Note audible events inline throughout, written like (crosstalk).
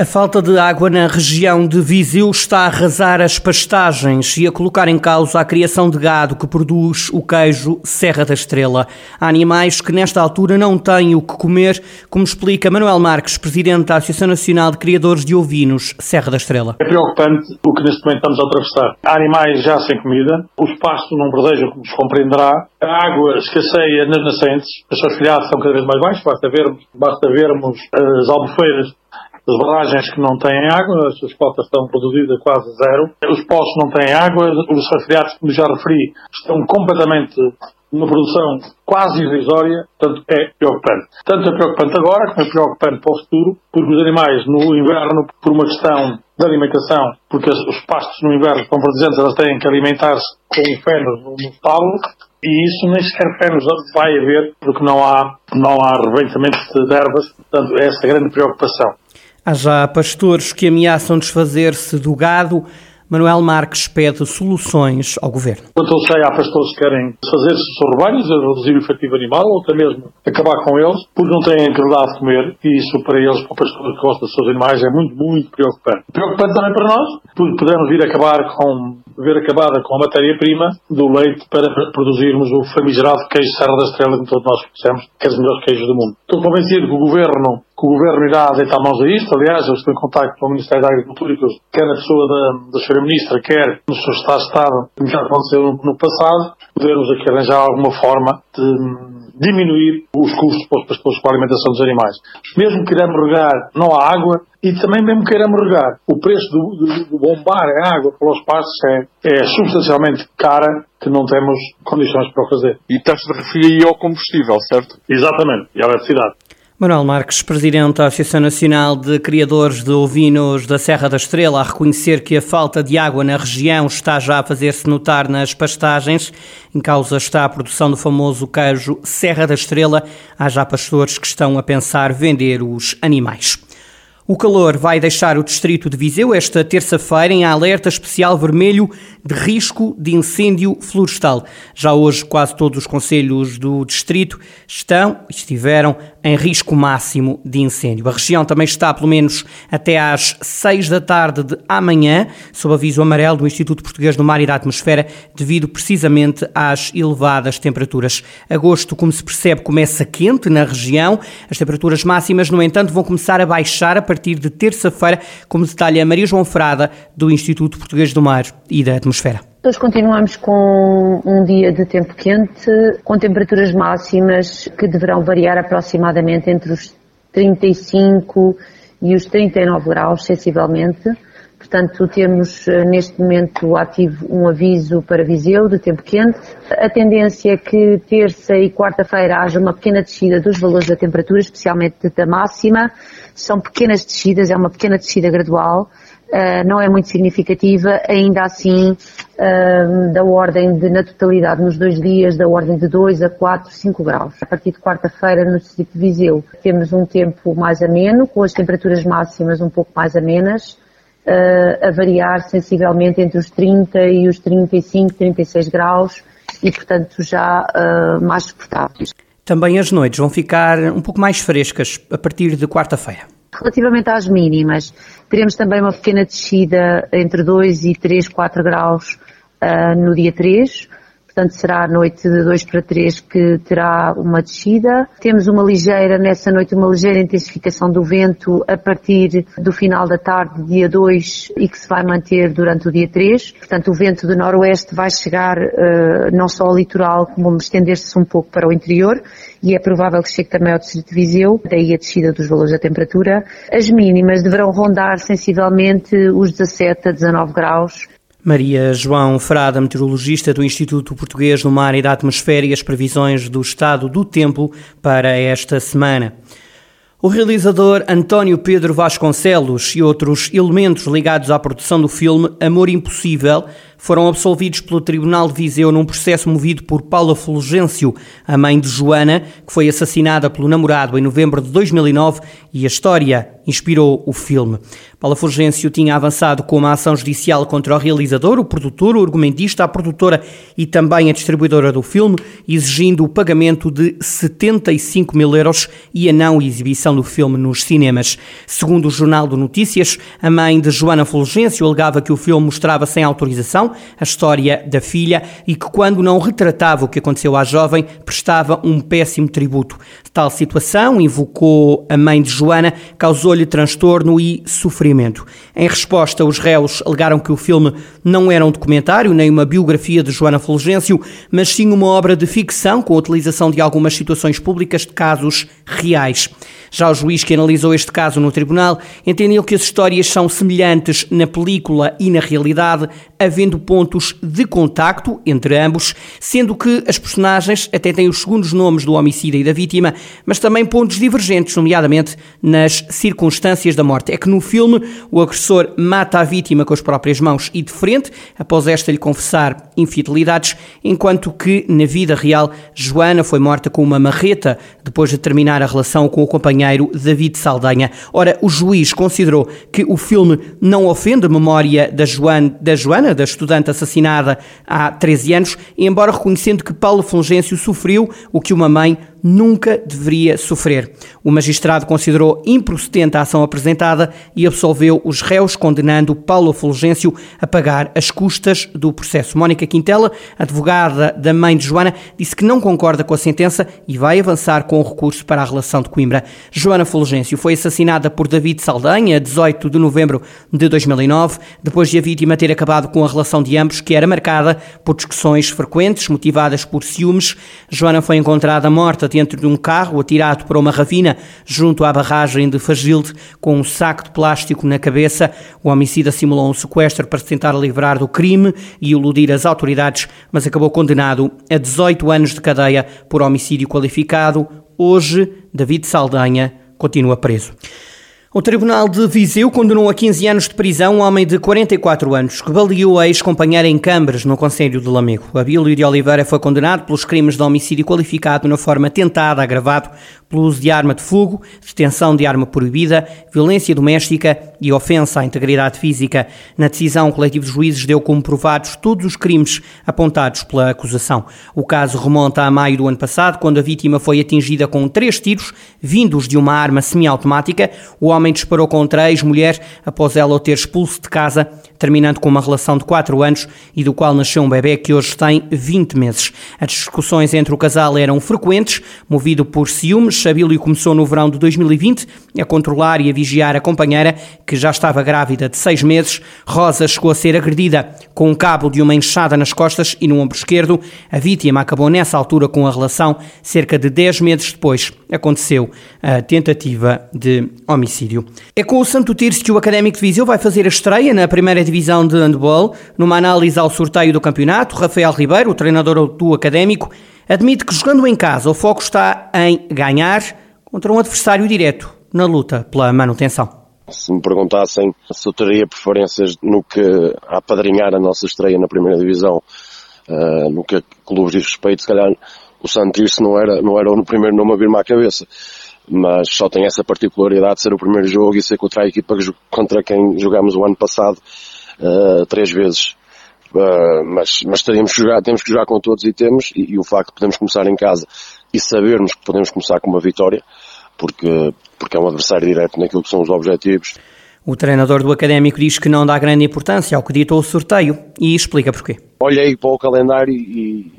A falta de água na região de Viseu está a arrasar as pastagens e a colocar em causa a criação de gado que produz o queijo Serra da Estrela. Há animais que nesta altura não têm o que comer, como explica Manuel Marques, presidente da Associação Nacional de Criadores de Ovinos Serra da Estrela. É preocupante o que neste momento estamos a atravessar. Há animais já sem comida, os pastos não verdejam, como se compreenderá, a água escasseia nas nascentes, as suas filhadas são cada vez mais baixas, basta vermos, basta vermos as albufeiras as barragens que não têm água, as suas cotas estão reduzidas quase zero. Os poços não têm água, os resfriados, como já referi, estão completamente numa produção quase irrisória, portanto é preocupante. Tanto é preocupante agora como é preocupante para o futuro, porque os animais no inverno, por uma questão de alimentação, porque os pastos no inverno estão presentes, elas têm que alimentar-se com fenos no estábulo, e isso nem sequer fenos vai haver, porque não há, não há rebentamento de ervas, portanto essa é a grande preocupação. Há já pastores que ameaçam desfazer-se do gado. Manuel Marques pede soluções ao governo. Quanto eu sei, há pastores que querem fazer-se dos seus rebanhos, reduzir o efetivo animal ou até mesmo acabar com eles, porque não têm a de comer, e isso para eles, para o pastor que gosta dos seus animais, é muito, muito preocupante. Preocupante também para nós, porque podemos vir acabar com, ver acabada com a matéria-prima do leite para produzirmos o famigerado queijo Serra da Estrela, que todos nós conhecemos, que é dos melhores queijos do mundo. Estou convencido que o governo que o Governo irá deitar mãos a isto. Aliás, eu estou em contato com o Ministério da Agricultura, que quer na pessoa da, da Sra. Ministra, quer no seu Estado de Estado, como já aconteceu no, passado, podermos aqui arranjar alguma forma de diminuir os custos para os pastores com a alimentação dos animais. Mesmo que queiramos regar, não há água, e também mesmo queiramos regar, o preço do, do, do bombar a água para os pastos é, é substancialmente cara, que não temos condições para o fazer. E estás-te a referir aí ao combustível, certo? Exatamente, e à eletricidade. Manuel Marques, presidente da Associação Nacional de Criadores de Ovinos da Serra da Estrela, a reconhecer que a falta de água na região está já a fazer-se notar nas pastagens. Em causa está a produção do famoso queijo Serra da Estrela. Há já pastores que estão a pensar vender os animais. O calor vai deixar o distrito de Viseu esta terça-feira em alerta especial vermelho de risco de incêndio florestal. Já hoje quase todos os conselhos do distrito estão estiveram em risco máximo de incêndio. A região também está pelo menos até às 6 da tarde de amanhã sob aviso amarelo do Instituto Português do Mar e da Atmosfera devido precisamente às elevadas temperaturas. Agosto, como se percebe, começa quente na região. As temperaturas máximas, no entanto, vão começar a baixar a partir de terça-feira, como detalha Maria João Frada, do Instituto Português do Mar e da Atmosfera. Nós continuamos com um dia de tempo quente, com temperaturas máximas que deverão variar aproximadamente entre os 35 e os 39 graus, sensivelmente. Portanto, temos eh, neste momento ativo um aviso para Viseu de tempo quente. A tendência é que terça e quarta-feira haja uma pequena descida dos valores da temperatura, especialmente da máxima. São pequenas descidas, é uma pequena descida gradual. Uh, não é muito significativa, ainda assim uh, da ordem de, na totalidade, nos dois dias, da ordem de 2 a 4, 5 graus. A partir de quarta-feira, no distrito de Viseu, temos um tempo mais ameno, com as temperaturas máximas um pouco mais amenas, uh, a variar sensivelmente entre os 30 e os 35, 36 graus e, portanto, já uh, mais suportáveis. Também as noites vão ficar um pouco mais frescas a partir de quarta-feira. Relativamente às mínimas, teremos também uma pequena descida entre 2 e 3, 4 graus uh, no dia 3, portanto será a noite de 2 para 3 que terá uma descida. Temos uma ligeira, nessa noite, uma ligeira intensificação do vento a partir do final da tarde, dia 2, e que se vai manter durante o dia 3. Portanto, o vento do noroeste vai chegar uh, não só ao litoral, como estender-se um pouco para o interior, e é provável que chegue também ao distrito de Viseu, daí a descida dos valores da temperatura. As mínimas deverão rondar sensivelmente os 17 a 19 graus Maria João Frada, meteorologista do Instituto Português do Mar e da Atmosfera e as previsões do estado do tempo para esta semana. O realizador António Pedro Vasconcelos e outros elementos ligados à produção do filme Amor Impossível foram absolvidos pelo Tribunal de Viseu num processo movido por Paula Fulgêncio, a mãe de Joana, que foi assassinada pelo namorado em novembro de 2009, e a história inspirou o filme. Paula Fulgêncio tinha avançado com uma ação judicial contra o realizador, o produtor, o argumentista, a produtora e também a distribuidora do filme, exigindo o pagamento de 75 mil euros e a não exibição do filme nos cinemas. Segundo o Jornal de Notícias, a mãe de Joana Fulgêncio alegava que o filme mostrava sem autorização a história da filha e que, quando não retratava o que aconteceu à jovem, prestava um péssimo tributo. Tal situação invocou a mãe de Joana, causou-lhe transtorno e sofrimento. Em resposta, os réus alegaram que o filme não era um documentário nem uma biografia de Joana Fulgêncio, mas sim uma obra de ficção com a utilização de algumas situações públicas de casos reais. Já o juiz que analisou este caso no tribunal entendeu que as histórias são semelhantes na película e na realidade, havendo pontos de contacto entre ambos, sendo que as personagens até têm os segundos nomes do homicida e da vítima, mas também pontos divergentes, nomeadamente nas circunstâncias da morte. É que no filme o agressor mata a vítima com as próprias mãos e de frente, após esta lhe confessar infidelidades, enquanto que na vida real Joana foi morta com uma marreta depois de terminar a relação com o companheiro David Saldanha. Ora, o juiz considerou que o filme não ofende a memória da Joana, da Joana, da estudante assassinada há 13 anos, embora reconhecendo que Paulo Fulgêncio sofreu o que uma mãe nunca deveria sofrer. O magistrado considerou improcedente a ação apresentada e absolveu os réus, condenando Paulo Fulgêncio a pagar as custas do processo. Mónica Quintela, advogada da mãe de Joana, disse que não concorda com a sentença e vai avançar com o recurso para a relação de Coimbra. Joana Fulgêncio foi assassinada por David Saldanha a 18 de novembro de 2009, depois de a vítima ter acabado com a relação de ambos, que era marcada por discussões frequentes motivadas por ciúmes. Joana foi encontrada morta dentro de um carro atirado para uma ravina junto à barragem de Fagilde com um saco de plástico na cabeça. O homicida simulou um sequestro para se tentar livrar do crime e iludir as autoridades, mas acabou condenado a 18 anos de cadeia por homicídio qualificado. Hoje, David Saldanha continua preso. O Tribunal de Viseu condenou a 15 anos de prisão um homem de 44 anos que baleou a ex-companheira em Cambres, no Conselho de Lamego. Abílio de Oliveira foi condenado pelos crimes de homicídio qualificado na forma tentada, agravado pelo uso de arma de fogo, detenção de arma proibida, violência doméstica e ofensa à integridade física. Na decisão, o coletivo de juízes deu como provados todos os crimes apontados pela acusação. O caso remonta a maio do ano passado, quando a vítima foi atingida com três tiros, vindos de uma arma semiautomática. O homem disparou contra a ex-mulher após ela o ter expulso de casa, terminando com uma relação de 4 anos e do qual nasceu um bebê que hoje tem 20 meses. As discussões entre o casal eram frequentes, movido por ciúmes. Sabílio começou no verão de 2020 a controlar e a vigiar a companheira, que já estava grávida de 6 meses. Rosa chegou a ser agredida com um cabo de uma enxada nas costas e no ombro esquerdo. A vítima acabou nessa altura com a relação. Cerca de 10 meses depois aconteceu a tentativa de homicídio. É com o Santo Tirso que o Académico de Viseu vai fazer a estreia na primeira divisão de handball. Numa análise ao sorteio do campeonato, Rafael Ribeiro, o treinador do Académico, admite que jogando em casa o foco está em ganhar contra um adversário direto na luta pela manutenção. Se me perguntassem se eu teria preferências no que apadrinhar a nossa estreia na primeira divisão, uh, no que a clubes diz respeito, se calhar o Santirce não era, não era o primeiro nome a vir-me à cabeça mas só tem essa particularidade de ser o primeiro jogo e ser contra a equipa contra quem jogámos o ano passado uh, três vezes. Uh, mas, mas teríamos que jogar, temos que jogar com todos e temos, e, e, o facto de podermos começar em casa e sabermos que podemos começar com uma vitória, porque, porque é um adversário direto naquilo que são os objetivos. O treinador do Académico diz que não dá grande importância ao que ditou o sorteio e explica porquê. Olhei para o calendário e, e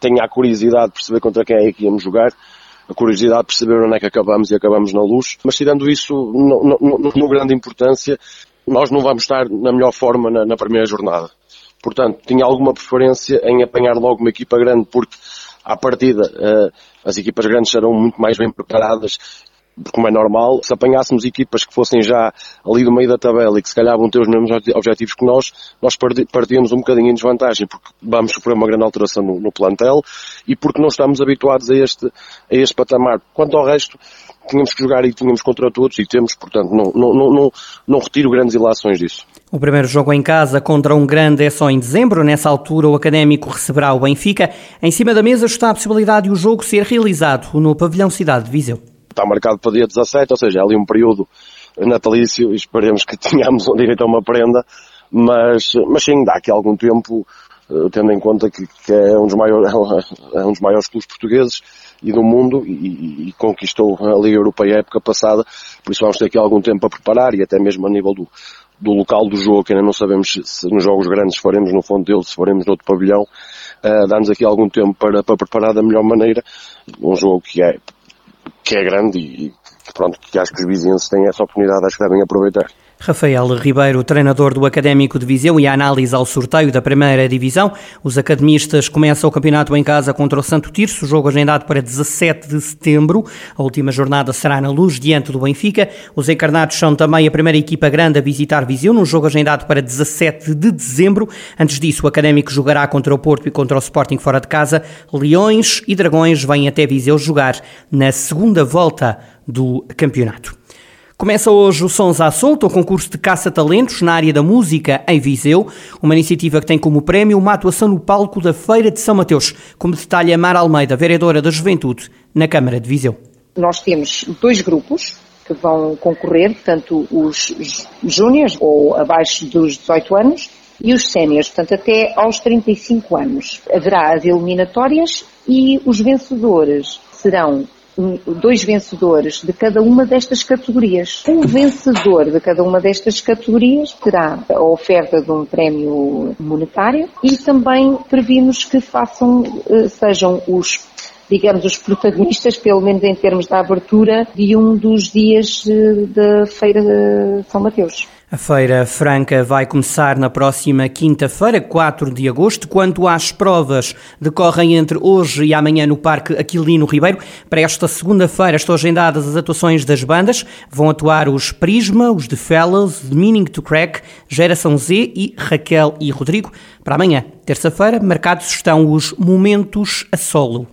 tenho a curiosidade de perceber contra quem é que íamos jogar a curiosidade de perceber onde é que acabamos e acabamos na luz. Mas tirando isso, não, não, não, grande importância, nós não vamos estar na melhor forma na, na primeira jornada. Portanto, tinha alguma preferência em apanhar logo uma equipa grande, porque à partida uh, as equipas grandes serão muito mais bem preparadas como é normal, se apanhássemos equipas que fossem já ali do meio da tabela e que se calhar vão ter os mesmos objetivos que nós, nós partíamos um bocadinho em desvantagem, porque vamos sofrer uma grande alteração no, no plantel e porque não estamos habituados a este, a este patamar. Quanto ao resto, tínhamos que jogar e tínhamos contra todos e temos, portanto, não, não, não, não, não retiro grandes ilações disso. O primeiro jogo em casa contra um grande é só em dezembro. Nessa altura, o Académico receberá o Benfica. Em cima da mesa está a possibilidade de o jogo ser realizado no Pavilhão Cidade de Viseu está marcado para dia 17, ou seja, é ali um período natalício e esperemos que (laughs) tenhamos direito a uma prenda, mas, mas sim, dá aqui algum tempo, uh, tendo em conta que, que, é, um dos maiores, é um dos maiores clubes portugueses e do mundo e, e, conquistou a Liga Europeia época passada, por isso vamos ter aqui algum tempo a preparar e até mesmo a nível do, do local do jogo, que ainda não sabemos se, se nos jogos grandes faremos no fundo dele, se faremos noutro pavilhão, uh, dá-nos aqui algum tempo para, para preparar da melhor maneira um jogo que é, que é grande e, pronto, que acho que os vizinhos têm essa oportunidade, acho que devem aproveitar. Rafael Ribeiro, treinador do Académico de Viseu e a análise ao sorteio da primeira divisão. Os academistas começam o campeonato em casa contra o Santo Tirso, jogo agendado para 17 de setembro. A última jornada será na Luz, diante do Benfica. Os encarnados são também a primeira equipa grande a visitar Viseu, num jogo agendado para 17 de dezembro. Antes disso, o Académico jogará contra o Porto e contra o Sporting fora de casa. Leões e Dragões vêm até Viseu jogar na segunda volta do campeonato. Começa hoje o Sons à Solta, o concurso de caça-talentos na área da música em Viseu, uma iniciativa que tem como prémio uma atuação no palco da Feira de São Mateus, como detalha Mar Almeida, vereadora da Juventude, na Câmara de Viseu. Nós temos dois grupos que vão concorrer, tanto os júniores, ou abaixo dos 18 anos, e os séniores, portanto até aos 35 anos. Haverá as eliminatórias e os vencedores serão dois vencedores de cada uma destas categorias. Um vencedor de cada uma destas categorias terá a oferta de um prémio monetário e também previmos que façam, eh, sejam os digamos, os protagonistas, pelo menos em termos da abertura, de um dos dias eh, da Feira de São Mateus. A Feira Franca vai começar na próxima quinta-feira, 4 de agosto. Quanto às provas, decorrem entre hoje e amanhã no Parque Aquilino Ribeiro. Para esta segunda-feira estão agendadas as atuações das bandas. Vão atuar os Prisma, os The Fellows, The Meaning to Crack, Geração Z e Raquel e Rodrigo. Para amanhã, terça-feira, marcados estão os Momentos a Solo.